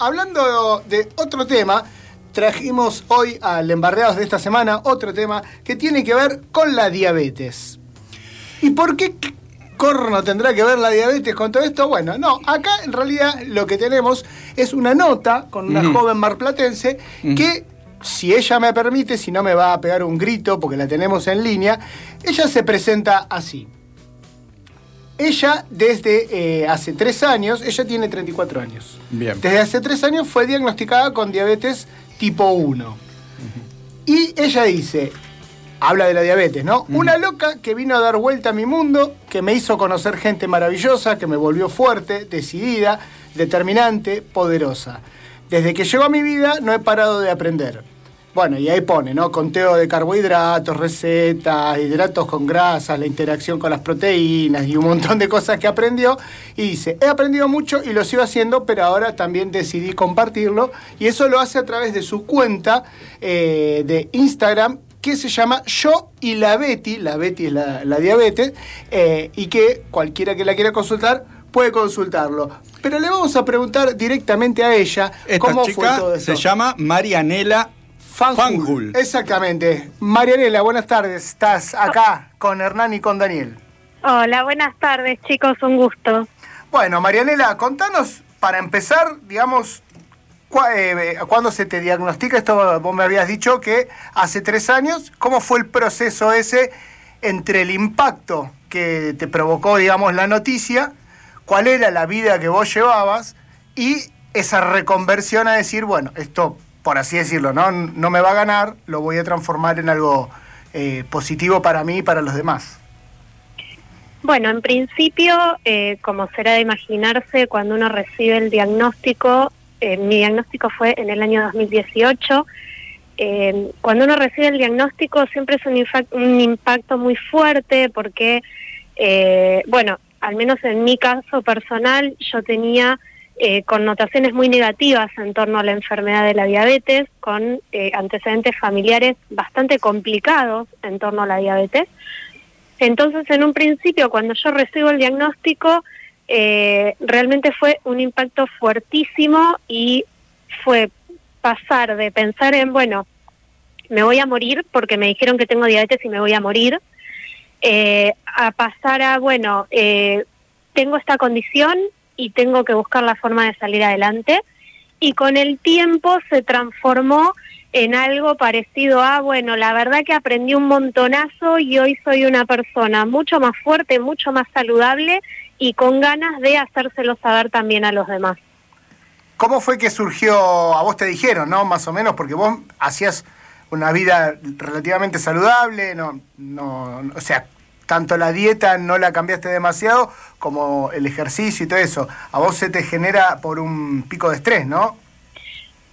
hablando de otro tema, trajimos hoy al Embarreados de esta semana otro tema que tiene que ver con la diabetes. ¿Y por qué corno tendrá que ver la diabetes con todo esto? Bueno, no, acá en realidad lo que tenemos es una nota con una joven marplatense que, si ella me permite, si no me va a pegar un grito porque la tenemos en línea, ella se presenta así. Ella desde eh, hace tres años, ella tiene 34 años. Bien. Desde hace tres años fue diagnosticada con diabetes tipo 1. Y ella dice, habla de la diabetes, ¿no? Una loca que vino a dar vuelta a mi mundo, que me hizo conocer gente maravillosa, que me volvió fuerte, decidida, determinante, poderosa. Desde que llegó a mi vida no he parado de aprender. Bueno, y ahí pone, ¿no? Conteo de carbohidratos, recetas, hidratos con grasas, la interacción con las proteínas y un montón de cosas que aprendió. Y dice, he aprendido mucho y lo sigo haciendo, pero ahora también decidí compartirlo. Y eso lo hace a través de su cuenta eh, de Instagram que se llama Yo y la Betty, la Betty es la, la diabetes, eh, y que cualquiera que la quiera consultar puede consultarlo. Pero le vamos a preguntar directamente a ella Esta cómo fue todo eso. se llama Marianela Fanjul. Fanjul. Exactamente. Marianela, buenas tardes. Estás acá con Hernán y con Daniel. Hola, buenas tardes chicos, un gusto. Bueno, Marianela, contanos, para empezar, digamos, cua- eh, cuándo se te diagnostica, esto vos me habías dicho que hace tres años, ¿cómo fue el proceso ese entre el impacto que te provocó, digamos, la noticia, cuál era la vida que vos llevabas y esa reconversión a decir, bueno, esto, por así decirlo, no, no me va a ganar, lo voy a transformar en algo eh, positivo para mí y para los demás? Bueno, en principio, eh, como será de imaginarse, cuando uno recibe el diagnóstico, eh, mi diagnóstico fue en el año 2018, eh, cuando uno recibe el diagnóstico siempre es un, un impacto muy fuerte porque, eh, bueno, al menos en mi caso personal, yo tenía eh, connotaciones muy negativas en torno a la enfermedad de la diabetes, con eh, antecedentes familiares bastante complicados en torno a la diabetes. Entonces, en un principio, cuando yo recibo el diagnóstico, eh, realmente fue un impacto fuertísimo y fue pasar de pensar en, bueno, me voy a morir porque me dijeron que tengo diabetes y me voy a morir, eh, a pasar a, bueno, tengo esta condición y tengo que buscar la forma de salir adelante. Y con el tiempo se transformó en algo parecido a, bueno, la verdad que aprendí un montonazo y hoy soy una persona mucho más fuerte, mucho más saludable y con ganas de hacérselo saber también a los demás. ¿Cómo fue que surgió, a vos te dijeron, ¿no? Más o menos, porque vos hacías una vida relativamente saludable, no, no, o sea, tanto la dieta no la cambiaste demasiado como el ejercicio y todo eso. A vos se te genera por un pico de estrés, ¿no?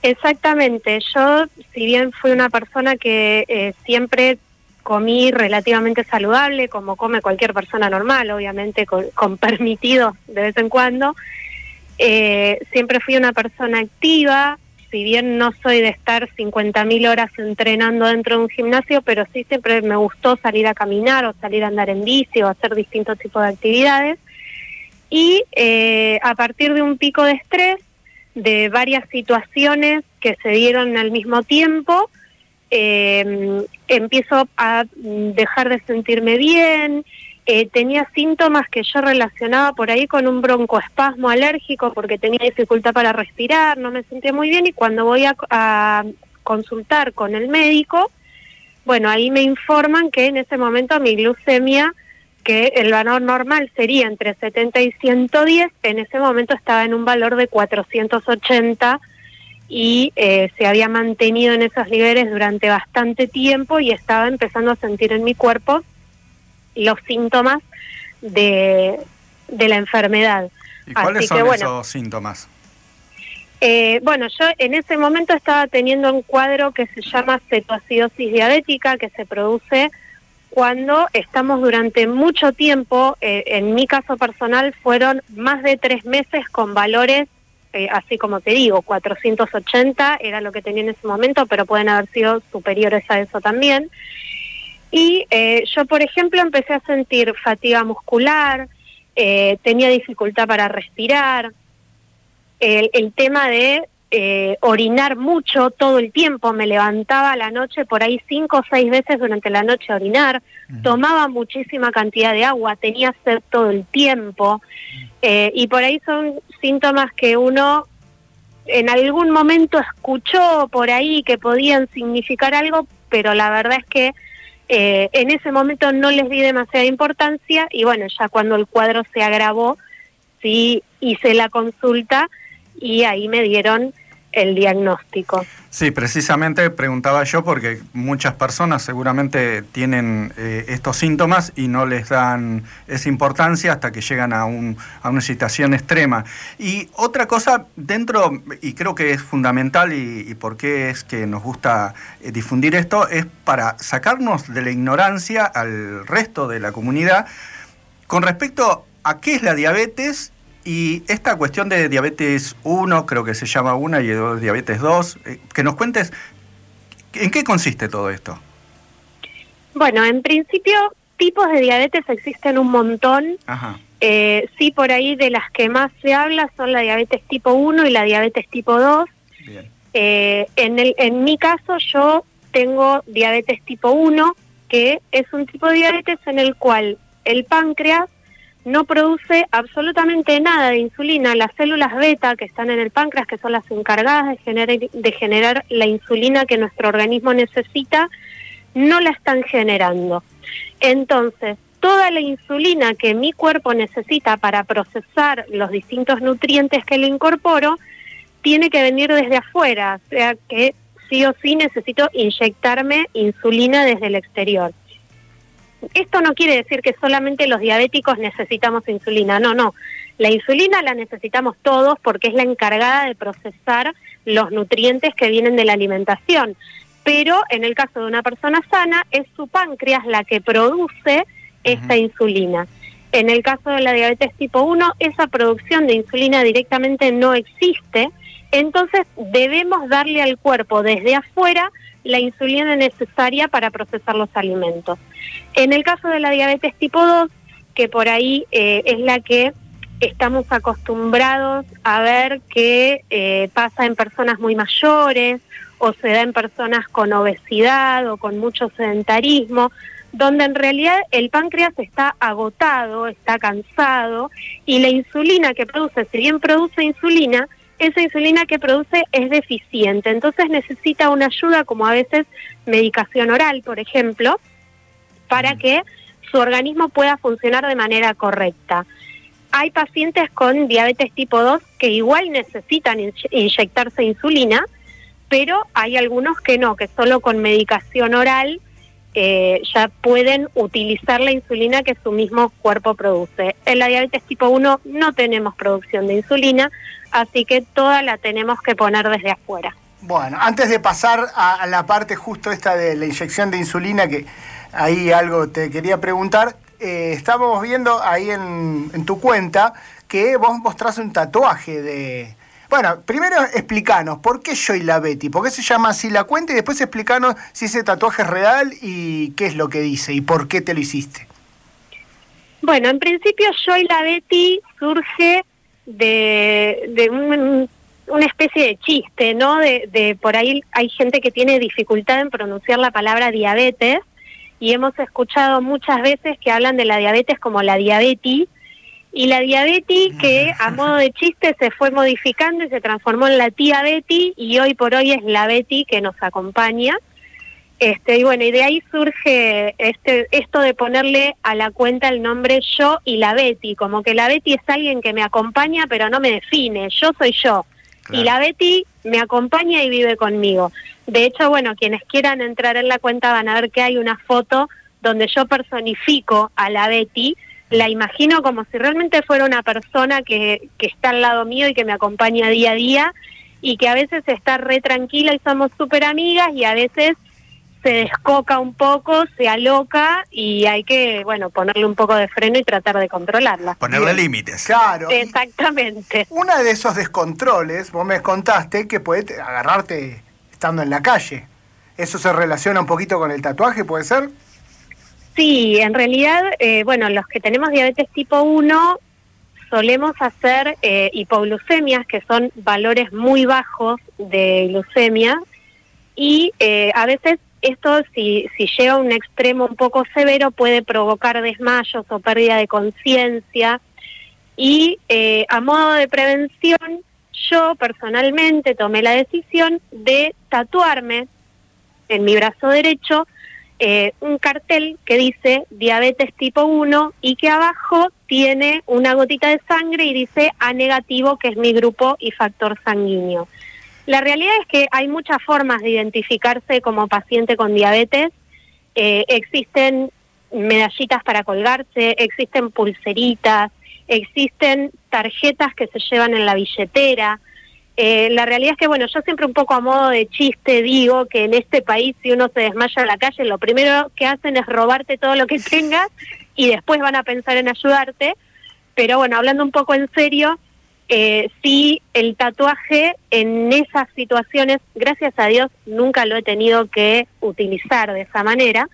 Exactamente, yo si bien fui una persona que eh, siempre comí relativamente saludable, como come cualquier persona normal, obviamente con, con permitidos de vez en cuando, eh, siempre fui una persona activa, si bien no soy de estar 50.000 horas entrenando dentro de un gimnasio, pero sí siempre me gustó salir a caminar o salir a andar en bici o hacer distintos tipos de actividades. Y eh, a partir de un pico de estrés, de varias situaciones que se dieron al mismo tiempo, eh, empiezo a dejar de sentirme bien, eh, tenía síntomas que yo relacionaba por ahí con un broncoespasmo alérgico porque tenía dificultad para respirar, no me sentía muy bien y cuando voy a, a consultar con el médico, bueno, ahí me informan que en ese momento mi glucemia, que el valor normal sería entre 70 y 110, en ese momento estaba en un valor de 480 y eh, se había mantenido en esos niveles durante bastante tiempo y estaba empezando a sentir en mi cuerpo los síntomas de, de la enfermedad. ¿Y cuáles Así son que, bueno, esos síntomas? eh, bueno, yo en ese momento estaba teniendo un cuadro que se llama cetoacidosis diabética, que se produce cuando estamos durante mucho tiempo, eh, en mi caso personal, fueron más de tres meses con valores, eh, así como te digo, 480 era lo que tenía en ese momento, pero pueden haber sido superiores a eso también. Y eh, yo, por ejemplo, empecé a sentir fatiga muscular, eh, tenía dificultad para respirar, el, el tema de eh, orinar mucho todo el tiempo, me levantaba a la noche por ahí cinco o seis veces durante la noche a orinar, tomaba muchísima cantidad de agua, tenía sed todo el tiempo, eh, y por ahí son síntomas que uno en algún momento escuchó por ahí que podían significar algo, pero la verdad es que eh, en ese momento no les di demasiada importancia y bueno, ya cuando el cuadro se agravó, sí hice la consulta y ahí me dieron el diagnóstico. Sí, precisamente preguntaba yo porque muchas personas seguramente tienen eh, estos síntomas y no les dan esa importancia hasta que llegan a, un, a una situación extrema. Y otra cosa dentro, y creo que es fundamental y, por qué es que nos gusta eh, difundir esto, es para sacarnos de la ignorancia al resto de la comunidad con respecto a qué es la diabetes y esta cuestión de diabetes 1, creo que se llama 1 y diabetes 2, eh, que nos cuentes en qué consiste todo esto. Bueno, en principio tipos de diabetes existen un montón. Eh, sí, por ahí de las que más se habla son la diabetes tipo 1 y la diabetes tipo 2. Eh, en, el, en mi caso yo tengo diabetes tipo 1, que es un tipo de diabetes en el cual el páncreas no produce absolutamente nada de insulina. Las células beta que están en el páncreas, que son las encargadas de generar, de generar la insulina que nuestro organismo necesita, no la están generando. Entonces, toda la insulina que mi cuerpo necesita para procesar los distintos nutrientes que le incorporo, tiene que venir desde afuera, o sea que sí o sí necesito inyectarme insulina desde el exterior esto no quiere decir que solamente los diabéticos necesitamos insulina, no, no. La insulina la necesitamos todos porque es la encargada de procesar los nutrientes que vienen de la alimentación. Pero en el caso de una persona sana, es su páncreas la que produce esta insulina. En el caso de la diabetes tipo 1, esa producción de insulina directamente no existe, entonces debemos darle al cuerpo desde afuera la insulina necesaria para procesar los alimentos. En el caso de la diabetes tipo 2, que por ahí eh, es la que estamos acostumbrados a ver que eh, pasa en personas muy mayores o se da en personas con obesidad o con mucho sedentarismo, donde en realidad el páncreas está agotado, está cansado y la insulina que produce, si bien produce insulina, esa insulina que produce es deficiente, entonces necesita una ayuda como a veces medicación oral, por ejemplo, para que su organismo pueda funcionar de manera correcta. Hay pacientes con diabetes tipo 2 que igual necesitan inyectarse insulina, pero hay algunos que no, que solo con medicación oral eh, ya pueden utilizar la insulina que su mismo cuerpo produce. En la diabetes tipo 1 no tenemos producción de insulina, así que toda la tenemos que poner desde afuera. Bueno, antes de pasar a, la parte justo esta de la inyección de insulina, que ahí algo te quería preguntar, eh, estábamos viendo ahí en, en, tu cuenta que vos mostrás un tatuaje de... Bueno, primero explícanos, ¿por qué Joy la Betty? ¿Por qué se llama así la cuenta? Y después explícanos si ese tatuaje es real y qué es lo que dice y por qué te lo hiciste. Bueno, en principio Joy la Betty surge de, de una especie de chiste, ¿no? De, de por ahí hay gente que tiene dificultad en pronunciar la palabra diabetes y hemos escuchado muchas veces que hablan de la diabetes como la diabetes y la diabetes que a modo de chiste se fue modificando y se transformó en la tía Betty y hoy por hoy es la Betty que nos acompaña. Este, y bueno, y de ahí surge este, esto de ponerle a la cuenta el nombre yo y la Betty, como que la Betty es alguien que me acompaña pero no me define, yo soy yo. Y la Betty me acompaña y vive conmigo. De hecho, bueno, quienes quieran entrar en la cuenta van a ver que hay una foto donde yo personifico a la Betty, la imagino como si realmente fuera una persona que, que está al lado mío y que me acompaña día a día y que a veces está re tranquila y somos súper amigas y a veces se descoca un poco, se aloca y hay que, bueno, ponerle un poco de freno y tratar de controlarla. Ponerle límites. Claro. Exactamente. Una de esos descontroles, vos me contaste que puede agarrarte estando en la calle. ¿Eso se relaciona un poquito con el tatuaje, puede ser? Sí, en realidad, eh, bueno, los que tenemos diabetes tipo 1 solemos hacer eh, hipoglucemias, que son valores muy bajos de glucemia, y eh, a veces esto, si, si llega a un extremo un poco severo, puede provocar desmayos o pérdida de conciencia. Y a modo de prevención, yo personalmente tomé la decisión de tatuarme en mi brazo derecho eh, un cartel que dice diabetes tipo 1 y que abajo tiene una gotita de sangre y dice A negativo, que es mi grupo y factor sanguíneo. La realidad es que hay muchas formas de identificarse como paciente con diabetes. Eh, existen medallitas para colgarse, existen pulseritas, existen tarjetas que se llevan en la billetera. Eh, la realidad es que, bueno, yo siempre un poco a modo de chiste digo que en este país si uno se desmaya en la calle, lo primero que hacen es robarte todo lo que tengas y después van a pensar en ayudarte. Pero bueno, hablando un poco en serio, eh, sí, el tatuaje en esas situaciones, gracias a Dios, nunca lo he tenido que utilizar de esa manera,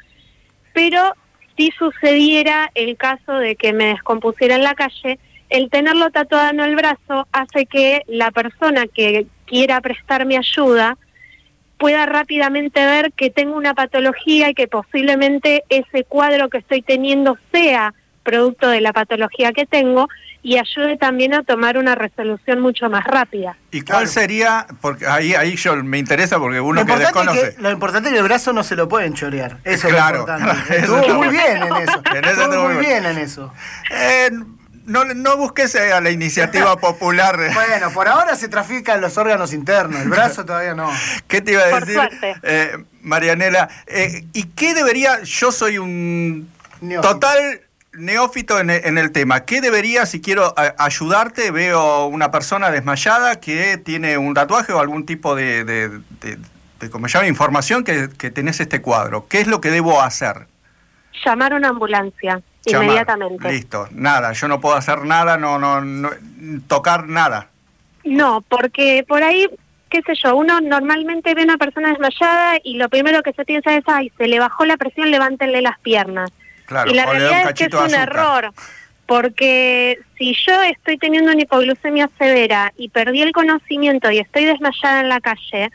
pero si sucediera el caso de que me descompusiera en la calle, el tenerlo tatuado en el brazo hace que la persona que quiera prestarme ayuda pueda rápidamente ver que tengo una patología y que posiblemente ese cuadro que estoy teniendo sea producto de la patología que tengo y ayude también a tomar una resolución mucho más rápida. ¿Y cuál sería? Porque ahí ahí yo me interesa porque uno que desconoce. lo importante es que el brazo no se lo pueden chorear. Eso es lo importante. Estuvo muy bien en eso. Estuvo muy bien en eso. Eh, no, no busques a la iniciativa popular. bueno, por ahora se trafican los órganos internos, el brazo todavía no. ¿Qué te iba a decir, eh, Marianela? Eh, ¿Y qué debería, yo soy un total neófito en, el tema, ¿qué debería, si quiero ayudarte, veo una persona desmayada que tiene un tatuaje o algún tipo de, de, como llama, información que, que tenés este cuadro? ¿Qué es lo que debo hacer? Llamar a una ambulancia inmediatamente. Listo, nada, yo no puedo hacer nada, no, no, no, tocar nada. No, porque por ahí, qué sé yo, uno normalmente ve a una persona desmayada y lo primero que se piensa es, ay, se le bajó la presión, levántenle las piernas. Claro, y la realidad es que es un error, porque si yo estoy teniendo una hipoglucemia severa y perdí el conocimiento y estoy desmayada en la calle,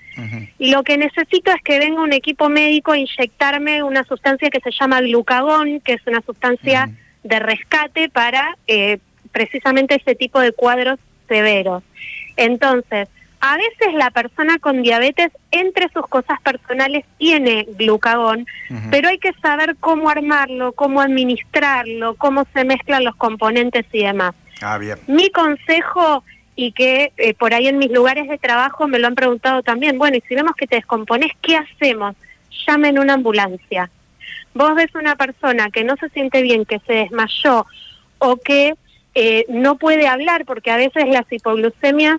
y lo que necesito es que venga un equipo médico a inyectarme una sustancia que se llama glucagón, que es una sustancia de rescate para eh, precisamente ese tipo de cuadros severos. Entonces, a veces la persona con diabetes, entre sus cosas personales, tiene glucagón, pero hay que saber cómo armarlo, cómo administrarlo, cómo se mezclan los componentes y demás. Ah, bien. Mi consejo, y que eh, por ahí en mis lugares de trabajo me lo han preguntado también, bueno, y si vemos que te descompones, ¿qué hacemos? Llamen una ambulancia. Vos ves una persona que no se siente bien, que se desmayó o que eh, no puede hablar, porque a veces las hipoglucemias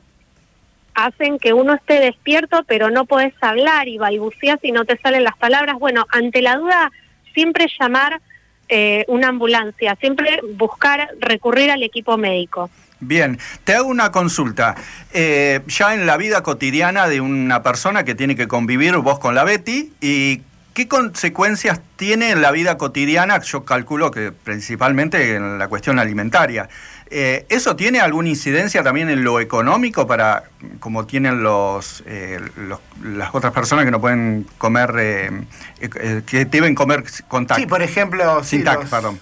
hacen que uno esté despierto, pero no podés hablar y balbuceas y no te salen las palabras. Bueno, ante la duda, siempre llamar eh, una ambulancia, siempre buscar recurrir al equipo médico. Bien, te hago una consulta. Eh, ya en la vida cotidiana de una persona que tiene que convivir vos con la Betty, ¿y qué consecuencias tiene en la vida cotidiana? Yo calculo que principalmente en la cuestión alimentaria. Eh, ¿Eso tiene alguna incidencia también en lo económico para, como tienen los, eh, las otras personas que no pueden comer, eh, que deben comer con TAC? Sí, por ejemplo... Sin TAC, perdón.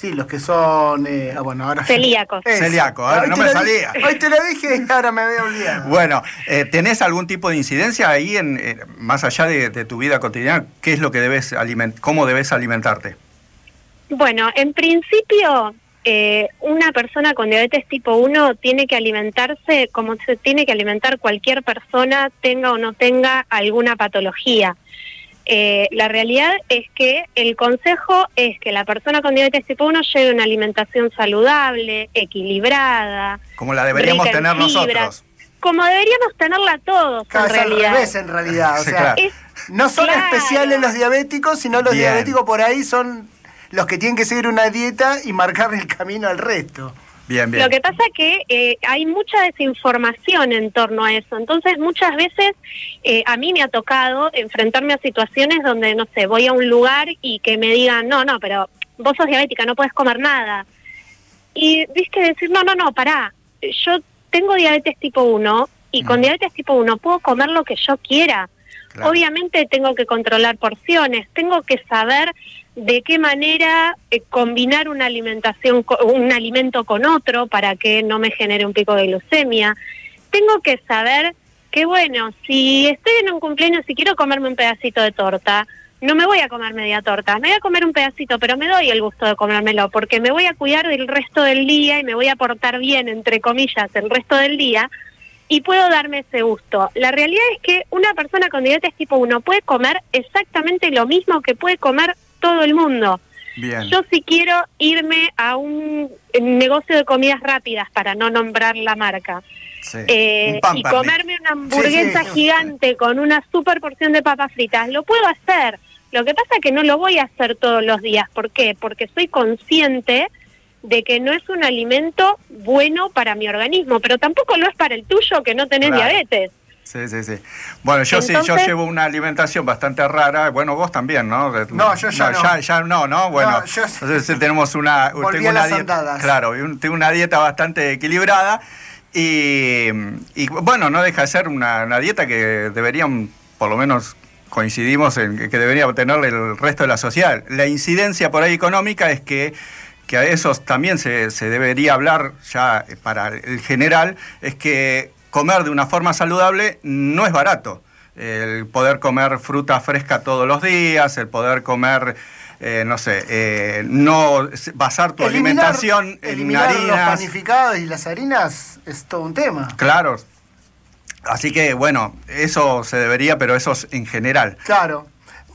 Sí, los que son, ah, bueno, ahora... Celíacos. Celíacos, ahora no me salía. Hoy te lo dije y ahora me veo olvidado. Bueno, ¿tenés algún tipo de incidencia ahí, en, más allá de, de, tu vida cotidiana? ¿Qué es lo que debes alimentar, cómo debes alimentarte? Bueno, en principio eh, una persona con diabetes tipo 1 tiene que alimentarse como se tiene que alimentar cualquier persona, tenga o no tenga alguna patología. Eh, la realidad es que el consejo es que la persona con diabetes tipo 1 lleve una alimentación saludable, equilibrada. Como la deberíamos tener nosotros. Como deberíamos tenerla todos, en realidad. Al en realidad. O sea, no son especiales los diabéticos, sino los diabéticos por ahí son los que tienen que seguir una dieta y marcar el camino al resto. Bien, bien. Lo que pasa es que eh, hay mucha desinformación en torno a eso. Entonces, muchas veces eh, a mí me ha tocado enfrentarme a situaciones donde, no sé, voy a un lugar y que me digan, no, no, pero vos sos diabética, no puedes comer nada. y viste decir, no, no, no, pará, yo tengo diabetes tipo 1 y con diabetes tipo 1 puedo comer lo que yo quiera. Obviamente tengo que controlar porciones, tengo que saber de qué manera eh, combinar una alimentación, un alimento con otro para que no me genere un pico de glucemia. Tengo que saber que, bueno, si estoy en un cumpleaños y quiero comerme un pedacito de torta, no me voy a comer media torta, me voy a comer un pedacito, pero me doy el gusto de comérmelo porque me voy a cuidar del resto del día y me voy a portar bien, entre comillas, el resto del día y puedo darme ese gusto. La realidad es que una persona con diabetes tipo 1 puede comer exactamente lo mismo que puede comer todo el mundo. Yo si quiero irme a un negocio de comidas rápidas, para no nombrar la marca, eh, y comerme una hamburguesa gigante con una super porción de papas fritas, lo puedo hacer. Lo que pasa es que no lo voy a hacer todos los días. ¿Por qué? Porque soy consciente de que no es un alimento bueno para mi organismo, pero tampoco lo es para el tuyo que no tenés diabetes. Sí, sí, sí. Bueno, yo sí, yo llevo una alimentación bastante rara. Bueno, vos también, ¿no? No, yo ya no. Ya, no, ¿no? Bueno, entonces tenemos una, tengo una dieta, claro, tengo una dieta bastante equilibrada y, y, bueno, no deja de ser una, una dieta que deberían, por lo menos coincidimos en que debería tener el resto de la sociedad. La incidencia por ahí económica es que que a eso también se, se, debería hablar ya para el general, es que comer de una forma saludable no es barato. El poder comer fruta fresca todos los días, el poder comer, eh, no sé, eh, no basar tu alimentación en harinas. los panificados y las harinas es todo un tema. Claro. Así que, bueno, eso se debería, pero eso es en general. Claro.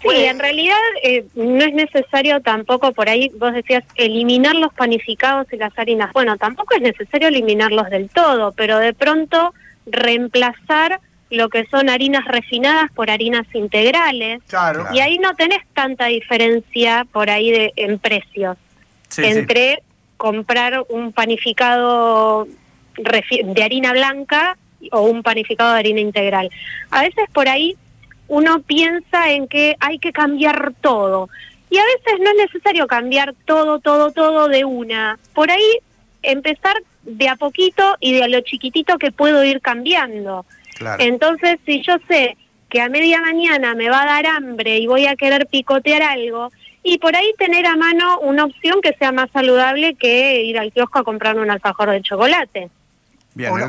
Sí, en realidad eh, no es necesario tampoco, por ahí vos decías, eliminar los panificados y las harinas. Bueno, tampoco es necesario eliminarlos del todo, pero de pronto reemplazar lo que son harinas refinadas por harinas integrales. Claro. Y ahí no tenés tanta diferencia por ahí de, en precios entre comprar un panificado de harina blanca o un panificado de harina integral. A veces por ahí uno piensa en que hay que cambiar todo. Y a veces no es necesario cambiar todo, todo, todo de una. Por ahí empezar de a poquito y de a lo chiquitito que puedo ir cambiando. Entonces, si yo sé que a media mañana me va a dar hambre y voy a querer picotear algo, y por ahí tener a mano una opción que sea más saludable que ir al kiosco a comprar un alfajor de chocolate.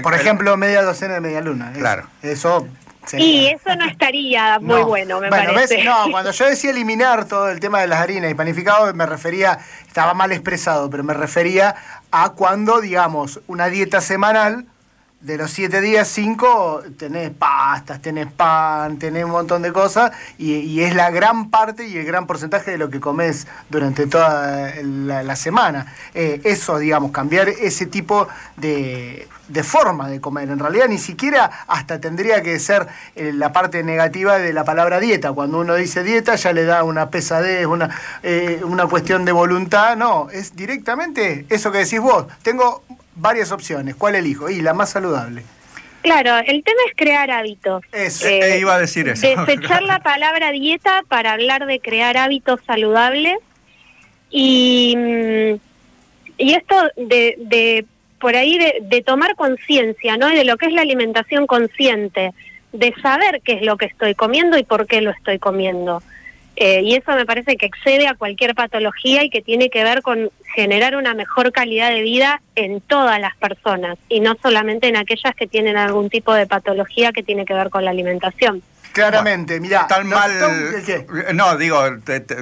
por, ejemplo, media docena de media luna. Claro. Eso y eso no estaría muy bueno, me parece. No, cuando yo decía eliminar todo el tema de las harinas y panificados, me refería, estaba mal expresado, pero me refería a cuando, digamos, una dieta semanal de los siete días, cinco, tenés pastas, tenés pan, tenés un montón de cosas, y, es la gran parte y el gran porcentaje de lo que comes durante toda la, semana. Eh, eso, digamos, cambiar ese tipo de, de, forma de comer. En realidad, ni siquiera hasta tendría que ser eh, la parte negativa de la palabra dieta. Cuando uno dice dieta, ya le da una pesadez, una, eh, una cuestión de voluntad. No, es directamente eso que decís vos. Tengo varias opciones. ¿Cuál elijo? Y la más saludable. Claro, el tema es crear hábitos. Eso, eh, iba a decir eso. Desechar la palabra dieta para hablar de crear hábitos saludables. Y, mm, y esto de, de por ahí de, de tomar conciencia, ¿no? De lo que es la alimentación consciente, de saber qué es lo que estoy comiendo y por qué lo estoy comiendo. Eh, y eso me parece que excede a cualquier patología y que tiene que ver con generar una mejor calidad de vida en todas las personas y no solamente en aquellas que tienen algún tipo de patología que tiene que ver con la alimentación. Claramente, mira. Tan mal. No, digo,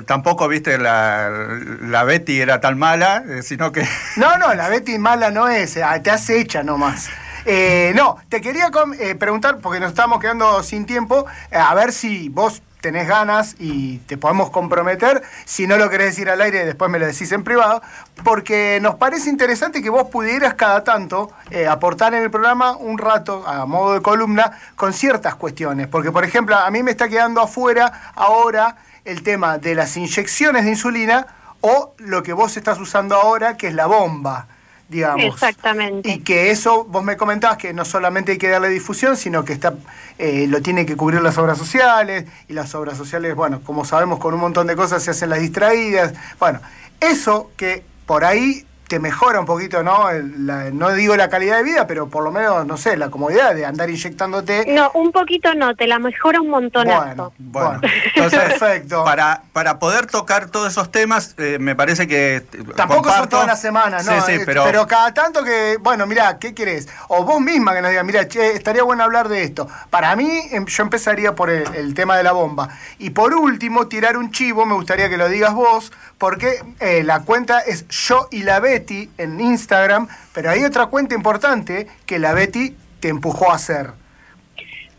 tampoco viste la, la Betty era tan mala, eh, sino que. No, no, la Betty mala no es, ah, te hace hecha nomás. Eh, no, te quería preguntar, porque nos estamos quedando sin tiempo, a ver si vos tenés ganas y te podemos comprometer, si no lo querés decir al aire, después me lo decís en privado, porque nos parece interesante que vos pudieras cada tanto eh, aportar en el programa un rato a modo de columna con ciertas cuestiones, porque por ejemplo a mí me está quedando afuera ahora el tema de las inyecciones de insulina o lo que vos estás usando ahora, que es la bomba digamos. Exactamente. Y que eso, vos me comentabas que no solamente hay que darle difusión, sino que está eh, lo tiene que cubrir las obras sociales, y las obras sociales, bueno, como sabemos, con un montón de cosas se hacen las distraídas. Bueno, eso que por ahí te mejora un poquito, ¿no? no digo la calidad de vida, pero por lo menos, no sé, la comodidad de andar inyectándote. No, un poquito no, te la mejora un montón. Bueno, bueno. Entonces, perfecto. Para, para poder tocar todos esos temas, eh, me parece que. Tampoco son todas las semanas, ¿no? Sí, sí, eh, pero... pero cada tanto que, bueno, mira, ¿qué querés? O vos misma que nos digas, mira, che, estaría bueno hablar de esto. Para mí, em, yo empezaría por el, tema de la bomba. Y por último, tirar un chivo, me gustaría que lo digas vos, porque eh, la cuenta es yo y la Betty en Instagram, pero hay otra cuenta importante que la Betty te empujó a hacer.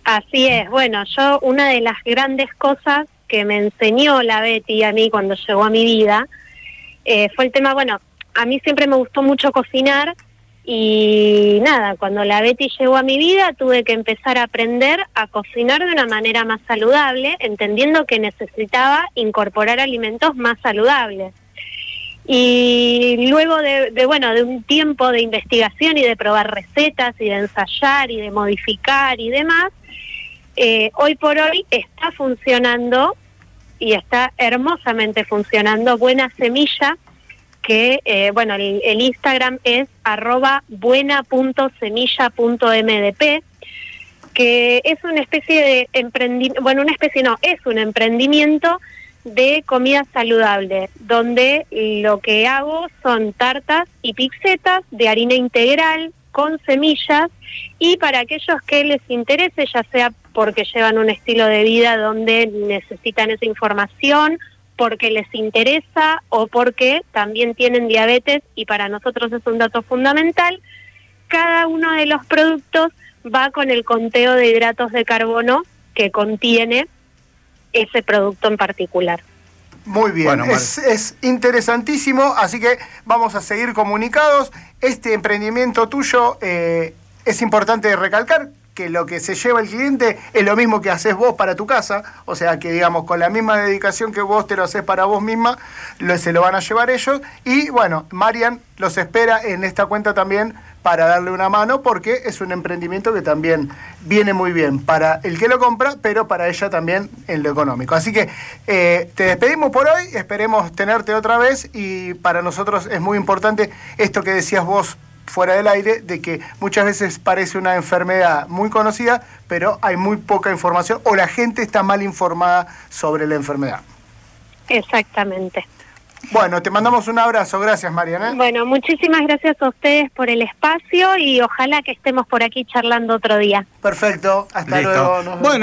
Así es, bueno, yo una de las grandes cosas que me enseñó la Betty a mí cuando llegó a mi vida eh, fue el tema, bueno, a mí siempre me gustó mucho cocinar y nada, cuando la Betty llegó a mi vida tuve que empezar a aprender a cocinar de una manera más saludable, entendiendo que necesitaba incorporar alimentos más saludables. Y luego de, bueno, de un tiempo de investigación y de probar recetas y de ensayar y de modificar y demás, eh, hoy por hoy está funcionando y está hermosamente funcionando Buena Semilla, que, eh, bueno, el, el, Instagram es arroba buena.semilla.mdp, que es una especie de emprendimiento, bueno, una especie no, es un emprendimiento de comida saludable, donde lo que hago son tartas y pizzetas de harina integral con semillas y para aquellos que les interese, ya sea porque llevan un estilo de vida donde necesitan esa información, porque les interesa o porque también tienen diabetes y para nosotros es un dato fundamental, cada uno de los productos va con el conteo de hidratos de carbono que contiene ese producto en particular. Muy bien, es, interesantísimo, así que vamos a seguir comunicados. Este emprendimiento tuyo eh, es importante recalcar que lo que se lleva el cliente es lo mismo que haces vos para tu casa, o sea que digamos con la misma dedicación que vos te lo haces para vos misma, lo, se lo van a llevar ellos y bueno, Marian los espera en esta cuenta también para darle una mano porque es un emprendimiento que también viene muy bien para el que lo compra, pero para ella también en lo económico. Así que eh, te despedimos por hoy, esperemos tenerte otra vez y para nosotros es muy importante esto que decías vos fuera del aire, de que muchas veces parece una enfermedad muy conocida, pero hay muy poca información o la gente está mal informada sobre la enfermedad. Exactamente. Bueno, te mandamos un abrazo. Gracias, Mariana. Bueno, muchísimas gracias a ustedes por el espacio y ojalá que estemos por aquí charlando otro día. Perfecto. Hasta luego. bueno.